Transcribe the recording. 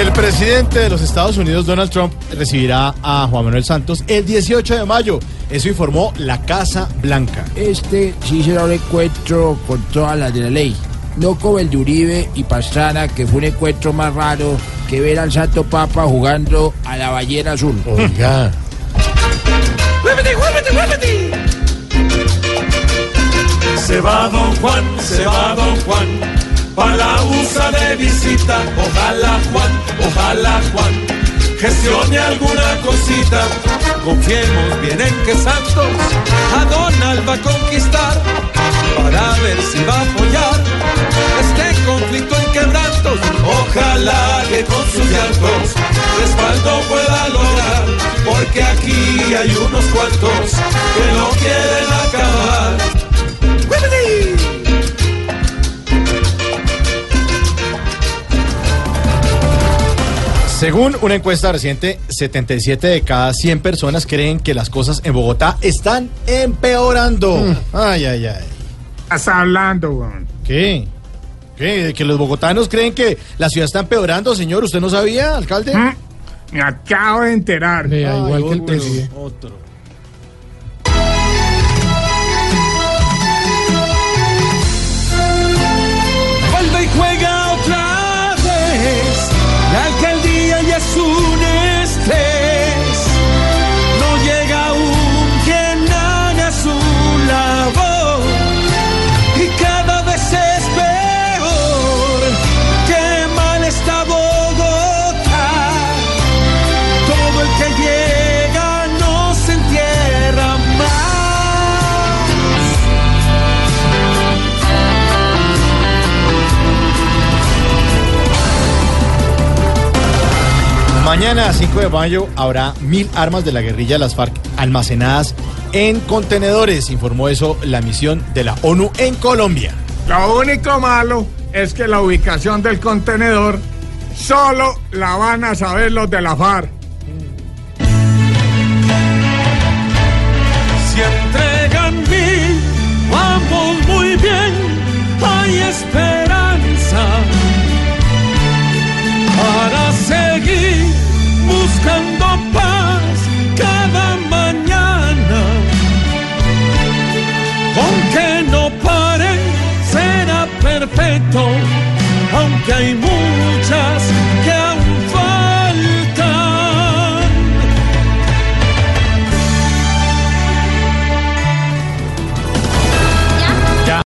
El presidente de los Estados Unidos, Donald Trump, recibirá a Juan Manuel Santos el 18 de mayo. Eso informó la Casa Blanca. Este sí será un encuentro con todas las de la ley. No como el de Uribe y Pastrana, que fue un encuentro más raro que ver al Santo Papa jugando a la ballena azul. Oiga. Se va Don Juan, se va Don Juan, pa' la USA de visita. Ojalá Juan, gestione alguna cosita. Confiemos bien en que Santos a Donald va a conquistar, para ver si va a apoyar este conflicto en quebrantos. Ojalá que con sus llantos respaldo pueda lograr, porque aquí hay unos cuantos Según una encuesta reciente, 77 de cada 100 personas creen que las cosas en Bogotá están empeorando. Ay, ay, ay. Estás hablando, weón. ¿Qué? ¿Qué? ¿Que los bogotanos creen que la ciudad está empeorando, señor? ¿Usted no sabía, alcalde? ¿Mm? Me acabo de enterar. Ay, igual que el otro, presidente. Otro. Mañana, 5 de mayo, habrá mil armas de la guerrilla de las FARC almacenadas en contenedores, informó eso la misión de la ONU en Colombia. Lo único malo es que la ubicación del contenedor solo la van a saber los de la FARC. Aunque no pare, será perfecto, aunque hay